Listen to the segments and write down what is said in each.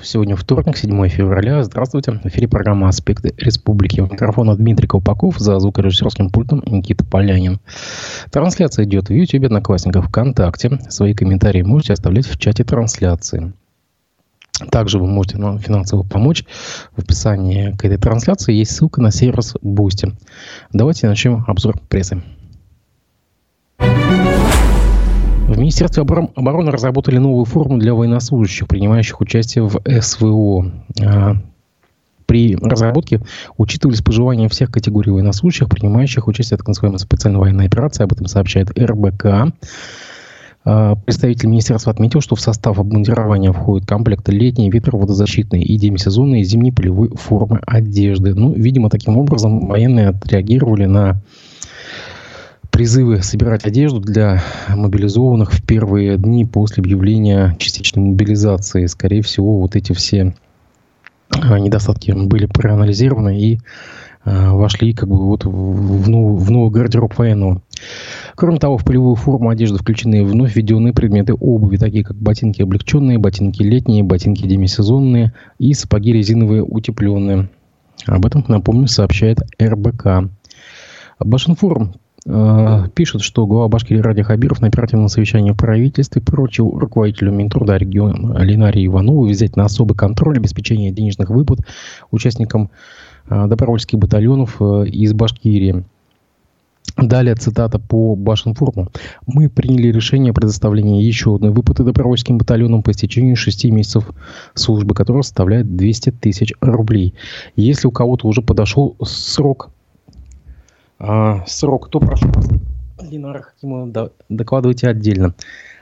Сегодня вторник, 7 февраля. Здравствуйте. В эфире программа «Аспекты республики». У микрофона Дмитрий Колпаков, за звукорежиссерским пультом Никита Полянин. Трансляция идет в YouTube, Одноклассниках, ВКонтакте. Свои комментарии можете оставлять в чате трансляции. Также вы можете нам финансово помочь. В описании к этой трансляции есть ссылка на сервис Boosty. Давайте начнем обзор прессы. В Министерстве обороны разработали новую форму для военнослужащих, принимающих участие в СВО. А, при разработке учитывались пожелания всех категорий военнослужащих, принимающих участие в так называемой специальной военной операции. Об этом сообщает РБК. А, представитель министерства отметил, что в состав обмундирования входит комплекты летней, ветроводозащитной и демисезонной и зимней полевой формы одежды. Ну, видимо, таким образом военные отреагировали на призывы собирать одежду для мобилизованных в первые дни после объявления частичной мобилизации. Скорее всего, вот эти все а, недостатки были проанализированы и э, вошли как бы вот в, новый, в новый гардероб военного. Кроме того, в полевую форму одежды включены вновь введенные предметы обуви, такие как ботинки облегченные, ботинки летние, ботинки демисезонные и сапоги резиновые утепленные. Об этом, напомню, сообщает РБК. Башинформ Э, пишут, что глава Башкирии Ради Хабиров на оперативном совещании в правительстве поручил руководителю Минтруда региона Ленарии Иванову взять на особый контроль обеспечение денежных выплат участникам э, добровольских батальонов э, из Башкирии. Далее цитата по Башинформу. «Мы приняли решение о предоставлении еще одной выплаты добровольским батальонам по истечению 6 месяцев службы, которая составляет 200 тысяч рублей. Если у кого-то уже подошел срок а, срок, кто прошу вас? Ленара Хакимова, докладывайте отдельно.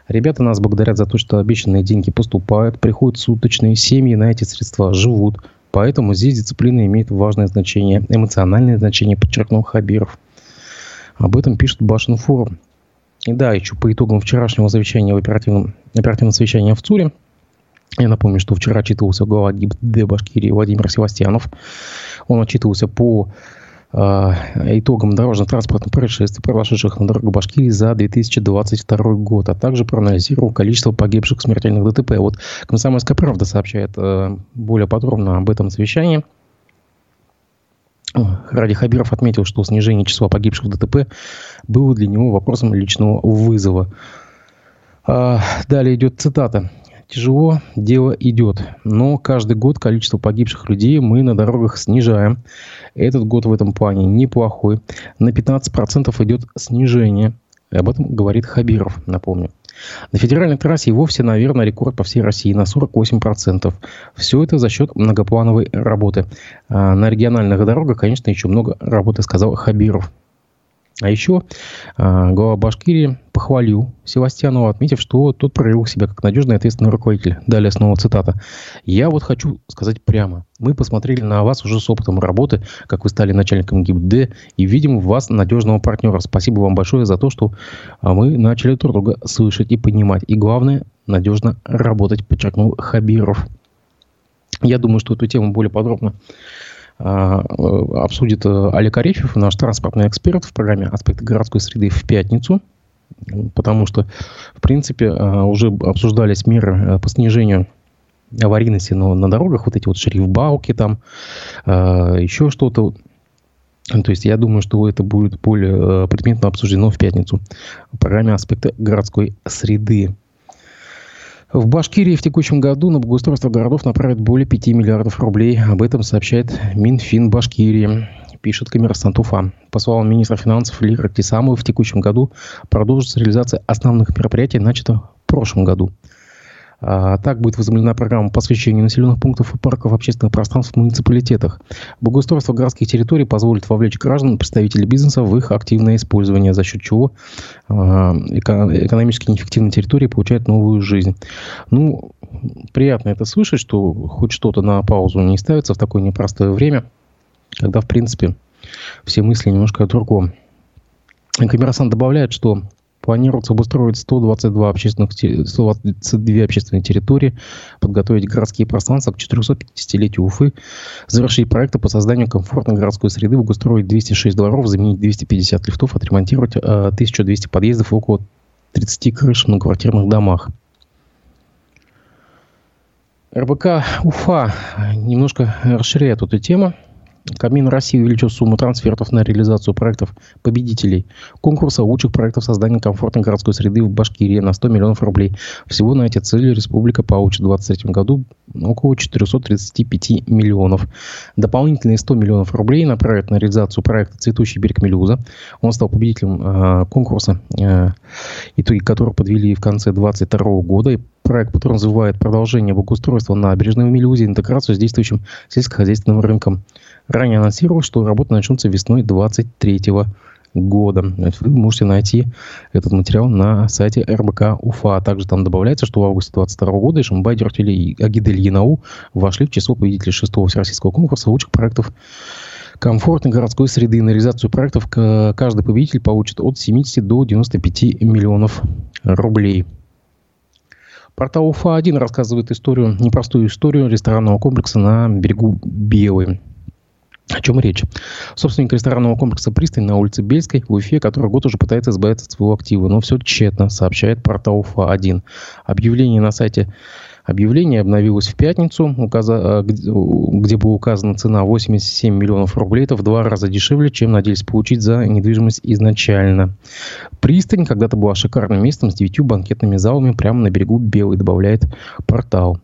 Ребята нас благодарят за то, что обещанные деньги поступают, приходят суточные, семьи на эти средства живут. Поэтому здесь дисциплина имеет важное значение, эмоциональное значение, подчеркнул Хабиров. Об этом пишет Башин форум. И да, еще по итогам вчерашнего совещания в оперативном, оперативном совещании в ЦУРе, я напомню, что вчера отчитывался глава ГИБДД Башкирии Владимир Севастьянов. Он отчитывался по итогам дорожно-транспортных происшествий, прошедших на дорогах Башкирии за 2022 год, а также проанализировал количество погибших в смертельных ДТП. Вот «Комсомольская правда» сообщает э, более подробно об этом совещании. Ради Хабиров отметил, что снижение числа погибших в ДТП было для него вопросом личного вызова. А, далее идет цитата тяжело дело идет. Но каждый год количество погибших людей мы на дорогах снижаем. Этот год в этом плане неплохой. На 15% идет снижение. Об этом говорит Хабиров, напомню. На федеральной трассе и вовсе, наверное, рекорд по всей России на 48%. Все это за счет многоплановой работы. А на региональных дорогах, конечно, еще много работы, сказал Хабиров. А еще э, глава Башкирии похвалил Севастьянова, отметив, что тот проявил себя как надежный ответственный руководитель. Далее снова цитата. «Я вот хочу сказать прямо. Мы посмотрели на вас уже с опытом работы, как вы стали начальником ГИБД, и видим в вас надежного партнера. Спасибо вам большое за то, что а, мы начали друг друга слышать и понимать. И главное, надежно работать», подчеркнул Хабиров. Я думаю, что эту тему более подробно а, обсудит э, Олег Арефьев, наш транспортный эксперт в программе «Аспекты городской среды» в пятницу. Потому что, в принципе, а, уже обсуждались меры э, по снижению аварийности на, на дорогах, вот эти вот шрифбауки там, а, еще что-то. То есть я думаю, что это будет более э, предметно обсуждено в пятницу в программе «Аспекты городской среды». В Башкирии в текущем году на благоустройство городов направят более 5 миллиардов рублей. Об этом сообщает Минфин Башкирии пишет коммерсант Уфа. По словам министра финансов Лира Тисамова, в текущем году продолжится реализация основных мероприятий, начатых в прошлом году. А, так будет возобновлена программа по освещению населенных пунктов и парков общественных пространств в муниципалитетах. Благоустройство городских территорий позволит вовлечь граждан, представителей бизнеса в их активное использование, за счет чего а, экономически неэффективные территории получают новую жизнь. Ну, приятно это слышать, что хоть что-то на паузу не ставится в такое непростое время, когда, в принципе, все мысли немножко о другом. Коммерсант добавляет, что Планируется обустроить 122 общественных, 122 общественные территории, подготовить городские пространства к 450-летию Уфы, завершить проекты по созданию комфортной городской среды, обустроить 206 дворов, заменить 250 лифтов, отремонтировать 1200 э, подъездов около 30 крыш в многоквартирных домах. РБК Уфа немножко расширяет эту тему – Кабмин России увеличил сумму трансфертов на реализацию проектов победителей конкурса лучших проектов создания комфортной городской среды в Башкирии на 100 миллионов рублей. Всего на эти цели республика получит в 2023 году около 435 миллионов. Дополнительные 100 миллионов рублей направят на реализацию проекта «Цветущий берег Мелюза». Он стал победителем э, конкурса, э, итоги которого подвели в конце 2022 года. И проект, который развивает продолжение благоустройства набережной в Мелюзе, интеграцию с действующим сельскохозяйственным рынком. Ранее анонсировал, что работы начнутся весной 2023 года. Вы можете найти этот материал на сайте РБК Уфа. Также там добавляется, что в августе 2022 года Ишимбай, Дюртели и Агидель Янау вошли в число победителей шестого всероссийского конкурса лучших проектов комфортной городской среды. На реализацию проектов каждый победитель получит от 70 до 95 миллионов рублей. Портал УФА-1 рассказывает историю, непростую историю ресторанного комплекса на берегу Белой. О чем речь? Собственник ресторанного комплекса «Пристань» на улице Бельской в Уфе, который год уже пытается избавиться от своего актива, но все тщетно, сообщает портал УФА-1. Объявление на сайте Объявление обновилось в пятницу, э, где была указана цена 87 миллионов рублей. Это в два раза дешевле, чем надеялись получить за недвижимость изначально. Пристань когда-то была шикарным местом с девятью банкетными залами прямо на берегу Белой, добавляет портал.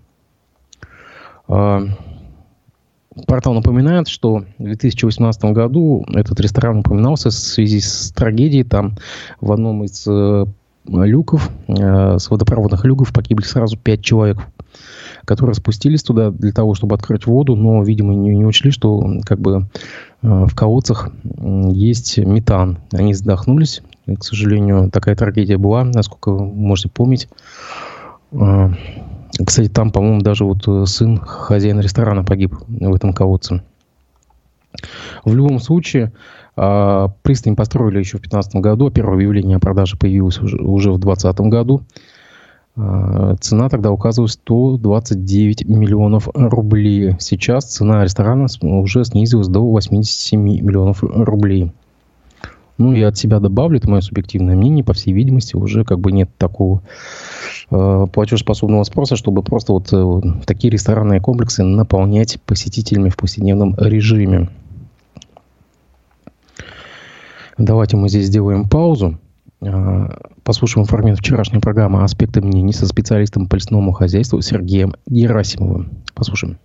Портал напоминает, что в 2018 году этот ресторан упоминался в связи с трагедией. Там в одном из э, люков, э, с водопроводных люков погибли сразу пять человек, которые спустились туда для того, чтобы открыть воду, но, видимо, не, не учли, что как бы э, в колодцах есть метан. Они задохнулись. И, к сожалению, такая трагедия была, насколько вы можете помнить. Кстати, там, по-моему, даже вот э, сын хозяина ресторана погиб в этом колодце. В любом случае, а, пристань построили еще в 2015 году. Первое объявление о продаже появилось уже, уже в 2020 году. А, цена тогда указывалась 129 миллионов рублей. Сейчас цена ресторана уже снизилась до 87 миллионов рублей. Ну, я от себя добавлю, это мое субъективное мнение, по всей видимости, уже как бы нет такого э, платежеспособного спроса, чтобы просто вот э, такие ресторанные комплексы наполнять посетителями в повседневном режиме. Давайте мы здесь сделаем паузу. Э, послушаем фрагмент вчерашней программы «Аспекты мнений» со специалистом по лесному хозяйству Сергеем Герасимовым. Послушаем.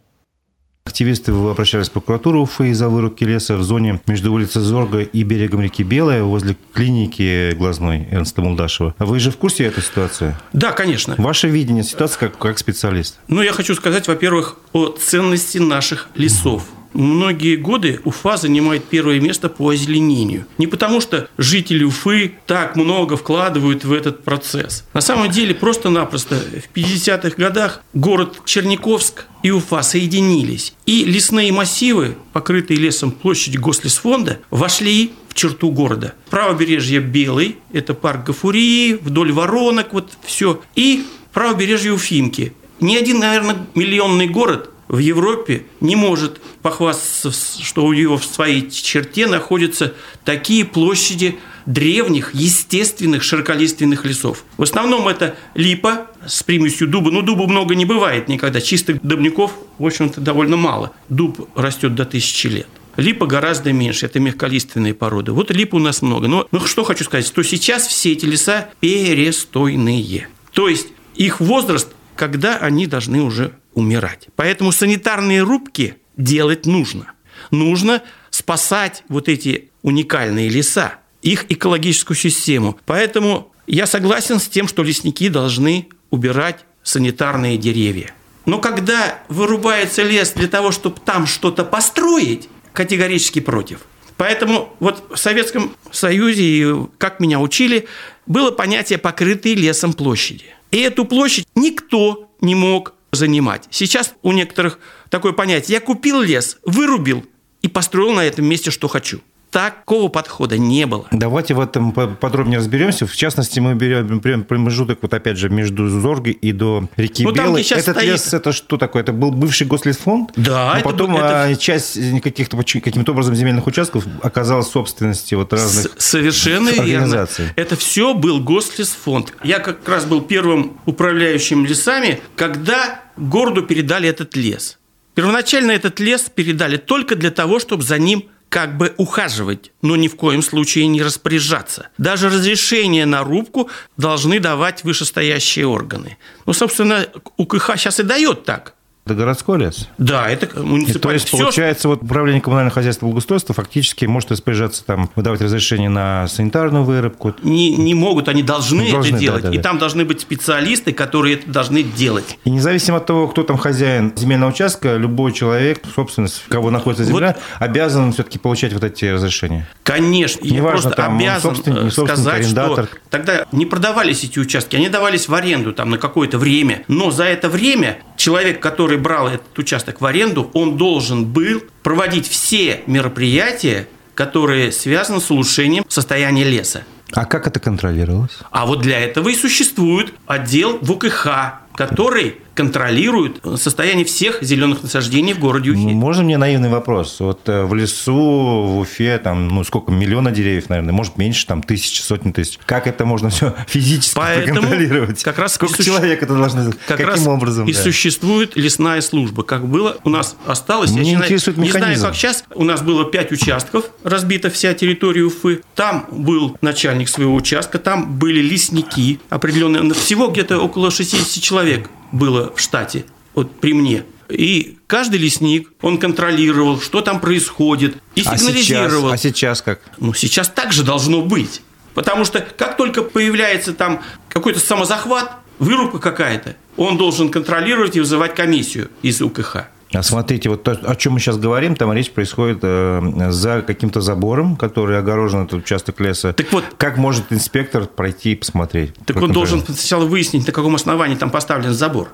Активисты обращались в прокуратуру Уфы из-за вырубки леса в зоне между улицей Зорга и берегом реки Белая возле клиники глазной Эрнста Мулдашева. А вы же в курсе этой ситуации? Да, конечно. Ваше видение ситуации как, как специалист? Ну, я хочу сказать, во-первых, о ценности наших лесов. Угу многие годы Уфа занимает первое место по озеленению. Не потому, что жители Уфы так много вкладывают в этот процесс. На самом деле, просто-напросто в 50-х годах город Черниковск и Уфа соединились. И лесные массивы, покрытые лесом площадь Гослесфонда, вошли в черту города. Правобережье Белый, это парк Гафурии, вдоль воронок, вот все. И правобережье Уфимки. Ни один, наверное, миллионный город в Европе не может похвастаться, что у него в своей черте находятся такие площади древних, естественных широколиственных лесов. В основном это липа с примесью дуба. Но дуба много не бывает никогда. Чистых дубников, в общем-то, довольно мало. Дуб растет до тысячи лет. Липа гораздо меньше, это мягколиственные породы. Вот липа у нас много. Но ну, что хочу сказать, что сейчас все эти леса перестойные. То есть их возраст, когда они должны уже умирать. Поэтому санитарные рубки делать нужно. Нужно спасать вот эти уникальные леса, их экологическую систему. Поэтому я согласен с тем, что лесники должны убирать санитарные деревья. Но когда вырубается лес для того, чтобы там что-то построить, категорически против. Поэтому вот в Советском Союзе, как меня учили, было понятие покрытые лесом площади. И эту площадь никто не мог занимать. Сейчас у некоторых такое понятие. Я купил лес, вырубил и построил на этом месте, что хочу. Такого подхода не было. Давайте в этом подробнее разберемся. В частности, мы берем, берем промежуток, вот опять же, между Зоргой и до реки ну, Белой. Этот стоит... лес, это что такое? Это был бывший гослесфонд? Да. Но потом это... часть каких-то каким-то образом земельных участков оказалась в собственности вот разных С Совершенно верно. Это все был гослесфонд. Я как раз был первым управляющим лесами, когда городу передали этот лес. Первоначально этот лес передали только для того, чтобы за ним как бы ухаживать, но ни в коем случае не распоряжаться. Даже разрешение на рубку должны давать вышестоящие органы. Ну, собственно, УКХ сейчас и дает так. Это городской лес? Да, это муниципальный. то есть, Все, получается, что... вот управление коммунального хозяйства и благоустройства фактически может распоряжаться, там, выдавать разрешение на санитарную вырубку? Не, не могут, они должны, должны это делать. Да, да, и там должны быть специалисты, которые это должны делать. И независимо от того, кто там хозяин земельного участка, любой человек, собственность, кого находится земля, вот... обязан все-таки получать вот эти разрешения? Конечно. Не Я важно, просто там, обязан собственник, сказать, арендатор. что тогда не продавались эти участки, они давались в аренду там, на какое-то время, но за это время человек, который брал этот участок в аренду, он должен был проводить все мероприятия, которые связаны с улучшением состояния леса. А как это контролировалось? А вот для этого и существует отдел ВКХ, который контролирует состояние всех зеленых насаждений в городе Уфе. Можно мне наивный вопрос? Вот э, в лесу, в Уфе, там, ну, сколько, миллиона деревьев, наверное, может, меньше, там, тысячи, сотни тысяч. Как это можно все физически Поэтому контролировать? Как раз сколько суще... человек это должно как Каким раз образом? И да. существует лесная служба. Как было, у нас осталось... Мне я интересует не знаю, как сейчас. У нас было пять участков, разбита вся территория Уфы. Там был начальник своего участка, там были лесники определенные. Всего где-то около 60 человек было в штате, вот при мне. И каждый лесник, он контролировал, что там происходит, и сигнализировал. А сейчас, а сейчас как? Ну, сейчас так же должно быть. Потому что как только появляется там какой-то самозахват, вырубка какая-то, он должен контролировать и вызывать комиссию из УКХ. А смотрите, вот то, о чем мы сейчас говорим, там речь происходит э, за каким-то забором, который огорожен этот участок леса. Так вот, как может инспектор пройти и посмотреть? Так он должен сначала выяснить, на каком основании там поставлен забор.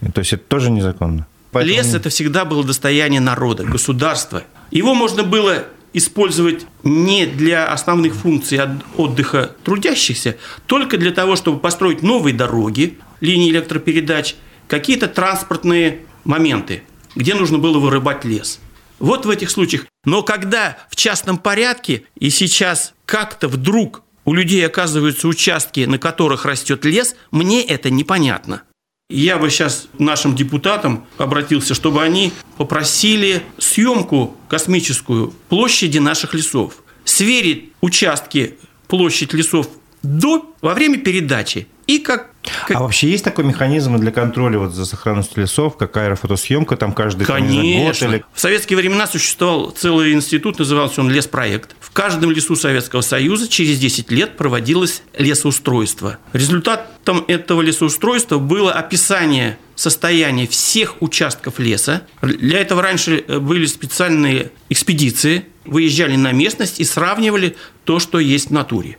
То есть это тоже незаконно? Поэтому... Лес это всегда было достояние народа, государства. Его можно было использовать не для основных функций отдыха трудящихся, только для того, чтобы построить новые дороги, линии электропередач, какие-то транспортные моменты где нужно было вырубать лес. Вот в этих случаях. Но когда в частном порядке и сейчас как-то вдруг у людей оказываются участки, на которых растет лес, мне это непонятно. Я бы сейчас нашим депутатам обратился, чтобы они попросили съемку космическую площади наших лесов, сверить участки, площадь лесов до, во время передачи и как как... А вообще есть такой механизм для контроля вот за сохранностью лесов, как аэрофотосъемка, там каждый Конечно. год? Или... В советские времена существовал целый институт, назывался он леспроект. В каждом лесу Советского Союза через 10 лет проводилось лесоустройство. Результатом этого лесоустройства было описание состояния всех участков леса. Для этого раньше были специальные экспедиции, выезжали на местность и сравнивали то, что есть в натуре.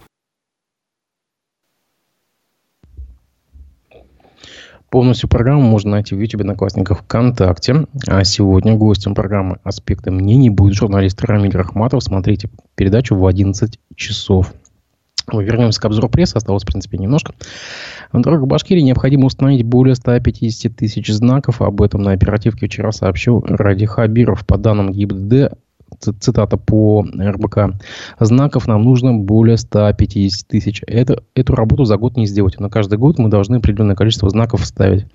Полностью программу можно найти в YouTube Одноклассниках ВКонтакте. А сегодня гостем программы «Аспекты мнений» будет журналист Рамиль Рахматов. Смотрите передачу в 11 часов. Мы вернемся к обзору прессы. Осталось, в принципе, немножко. На дорогах Башкирии необходимо установить более 150 тысяч знаков. Об этом на оперативке вчера сообщил Ради Хабиров. По данным ГИБДД, цитата по РБК, знаков нам нужно более 150 тысяч. Это, эту работу за год не сделать. Но каждый год мы должны определенное количество знаков ставить.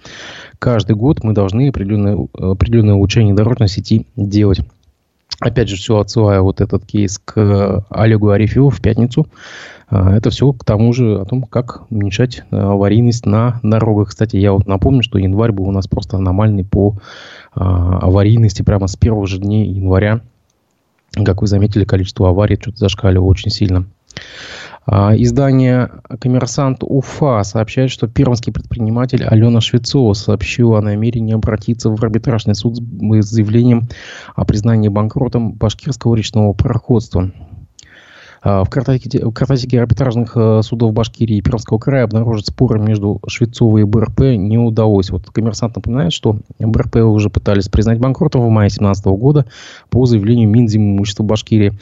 Каждый год мы должны определенное, определенное улучшение дорожной сети делать. Опять же, все отсылая вот этот кейс к Олегу Арефьеву в пятницу. А, это все к тому же о том, как уменьшать аварийность на дорогах. Кстати, я вот напомню, что январь был у нас просто аномальный по аварийности прямо с первых же дней января как вы заметили, количество аварий что-то зашкаливало очень сильно. А, издание «Коммерсант Уфа» сообщает, что пермский предприниматель Алена Швецова сообщила о намерении обратиться в арбитражный суд с заявлением о признании банкротом башкирского речного пароходства. А, в картотеке, в картотеке арбитражных э, судов Башкирии и Пермского края обнаружить споры между Швецовой и БРП не удалось. Вот коммерсант напоминает, что БРП уже пытались признать банкротом в мае 2017 года по заявлению Минзимущества Башкирии.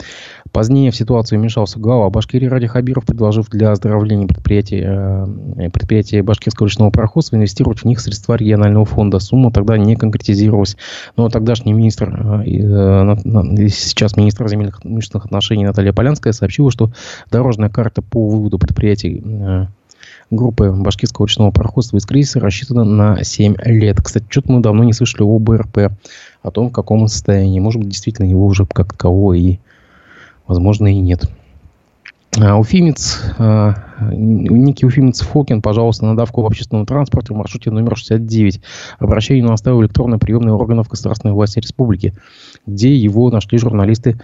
Позднее в ситуацию вмешался глава Башкирии Ради Хабиров, предложив для оздоровления предприятия, э, предприятия башкирского речного пароходства инвестировать в них средства регионального фонда. Сумма тогда не конкретизировалась. Но тогдашний министр, э, сейчас министр земельных имущественных отношений Наталья Полянская сообщила, что дорожная карта по выводу предприятий э, группы башкирского речного пароходства из кризиса рассчитана на 7 лет. Кстати, что-то мы давно не слышали о БРП, о том, в каком состоянии. Может быть, действительно его уже как такового и возможно, и нет. А, уфимец, а, некий уфимец Фокин, пожалуйста, на давку в общественном транспорте в маршруте номер 69. Обращение на оставил электронные приемные органов государственной власти республики, где его нашли журналисты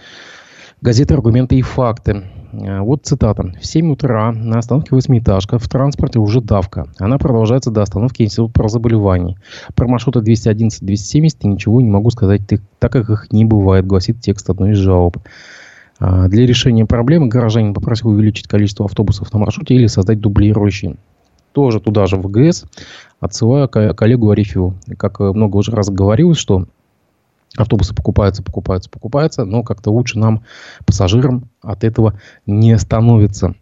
газеты «Аргументы и факты». А, вот цитата. «В 7 утра на остановке «Восьмиэтажка» в транспорте уже давка. Она продолжается до остановки Института про заболеваний. Про маршруты 211-270 ничего не могу сказать, так как их не бывает», гласит текст одной из жалоб. А, для решения проблемы горожанин попросил увеличить количество автобусов на маршруте или создать дублирующие. Тоже туда же в ГС, отсылаю коллегу Арифьеву. Как много уже раз говорилось, что автобусы покупаются, покупаются, покупаются, но как-то лучше нам, пассажирам, от этого не становится.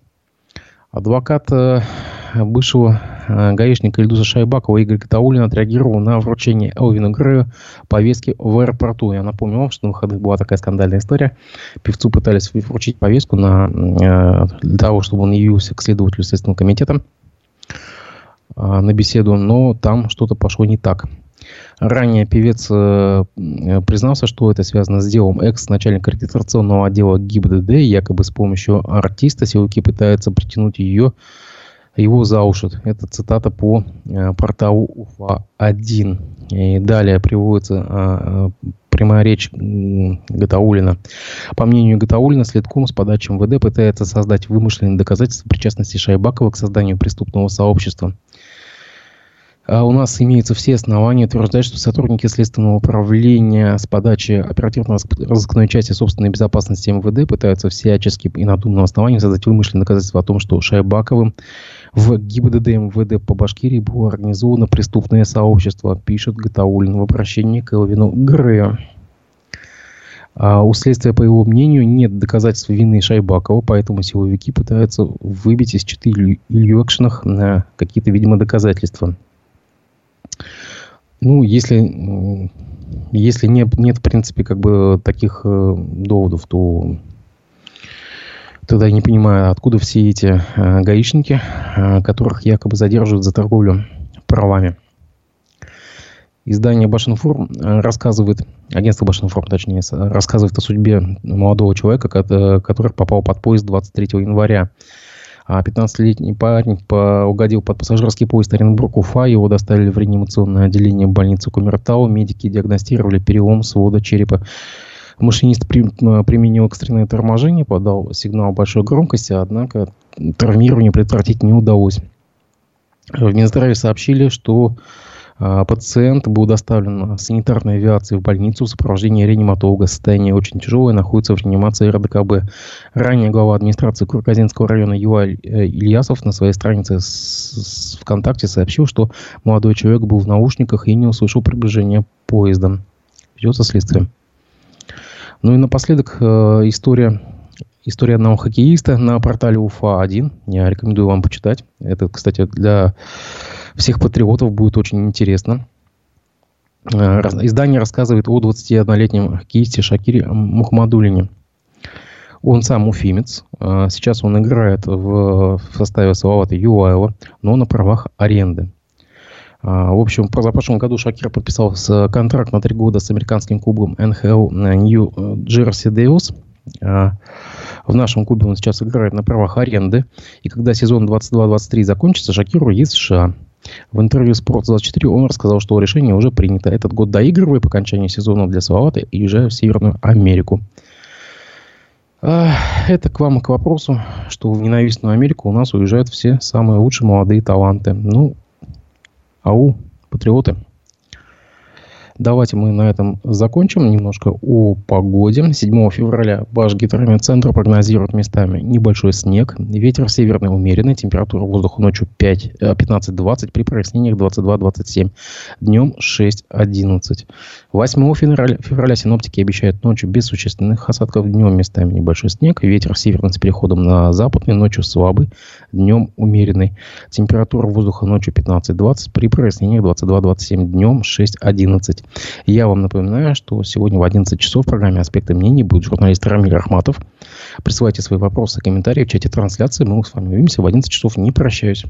Адвокат э, бывшего э, гаишника Ильдуса Шайбакова Игорь Катаулин отреагировал на вручение Элвину Грею повестки в аэропорту. Я напомню вам, что на выходных была такая скандальная история. Певцу пытались вручить повестку на, э, для того, чтобы он явился к следователю Следственного комитета на беседу, но там что-то пошло не так. Ранее певец э, признался, что это связано с делом экс-начальника регистрационного отдела ГИБДД. Якобы с помощью артиста силовики пытаются притянуть ее, его за уши. Это цитата по э, порталу УФА-1. И далее приводится э, прямая речь Гатаулина. По мнению Гатаулина, следком с подачи МВД пытается создать вымышленные доказательства причастности Шайбакова к созданию преступного сообщества. А у нас имеются все основания утверждать, что сотрудники Следственного управления с подачи оперативно-розыскной части собственной безопасности МВД пытаются всячески и на думном основании создать вымышленные доказательства о том, что Шайбаковым в ГИБДД МВД по Башкирии было организовано преступное сообщество, пишет Гатаулин в обращении к Элвину Грею. А у следствия, по его мнению, нет доказательств вины Шайбакова, поэтому силовики пытаются выбить из читы Илью Экшенах какие-то, видимо, доказательства. Ну, если, если нет, нет, в принципе, как бы таких э, доводов, то тогда я не понимаю, откуда все эти э, гаишники, э, которых якобы задерживают за торговлю правами. Издание Башинформ э, рассказывает, агентство Башинформ, точнее, рассказывает о судьбе молодого человека, который попал под поезд 23 января а 15-летний парень по, угодил под пассажирский поезд Оренбург-Уфа. Его доставили в реанимационное отделение больницы Кумертау. Медики диагностировали перелом свода черепа. Машинист при, применил экстренное торможение, подал сигнал большой громкости, однако травмирование предотвратить не удалось. В Минздраве сообщили, что пациент был доставлен санитарной авиацией в больницу в сопровождении реаниматолога. Состояние очень тяжелое, находится в реанимации РДКБ. Ранее глава администрации Курказинского района Юай э, Ильясов на своей странице с ВКонтакте сообщил, что молодой человек был в наушниках и не услышал приближения поезда. Ведется следствие. Ну и напоследок э, история история одного хоккеиста на портале УФА-1. Я рекомендую вам почитать. Это, кстати, для всех патриотов будет очень интересно. Э, издание рассказывает о 21-летнем хоккеисте Шакире Мухаммадулине. Он сам уфимец. Э, сейчас он играет в, составе Салавата Юлаева, но на правах аренды. Э, в общем, в прошлом году Шакир подписал контракт на три года с американским клубом New Jersey Devils. В нашем клубе он сейчас играет на правах аренды. И когда сезон 22-23 закончится, Шакиру есть США. В интервью Sports24 он рассказал, что решение уже принято. Этот год доигрывая по окончании сезона для Салавата и уезжаю в Северную Америку. Это к вам к вопросу, что в ненавистную Америку у нас уезжают все самые лучшие молодые таланты. Ну, ау, патриоты. Давайте мы на этом закончим. Немножко о погоде. 7 февраля ваш гидрометцентр прогнозирует местами небольшой снег. Ветер северный умеренный. Температура воздуха ночью 5, 15-20. При прояснениях 22-27. Днем 6-11. 8 февраля, февраля синоптики обещают ночью без существенных осадков. Днем местами небольшой снег. Ветер северный с переходом на западный. Ночью слабый. Днем умеренный. Температура воздуха ночью 15-20. При прояснениях 22-27. Днем 6-11. Я вам напоминаю, что сегодня в 11 часов в программе «Аспекты мнений» будет журналист Рамиль Ахматов. Присылайте свои вопросы, комментарии в чате трансляции. Мы с вами увидимся в 11 часов. Не прощаюсь.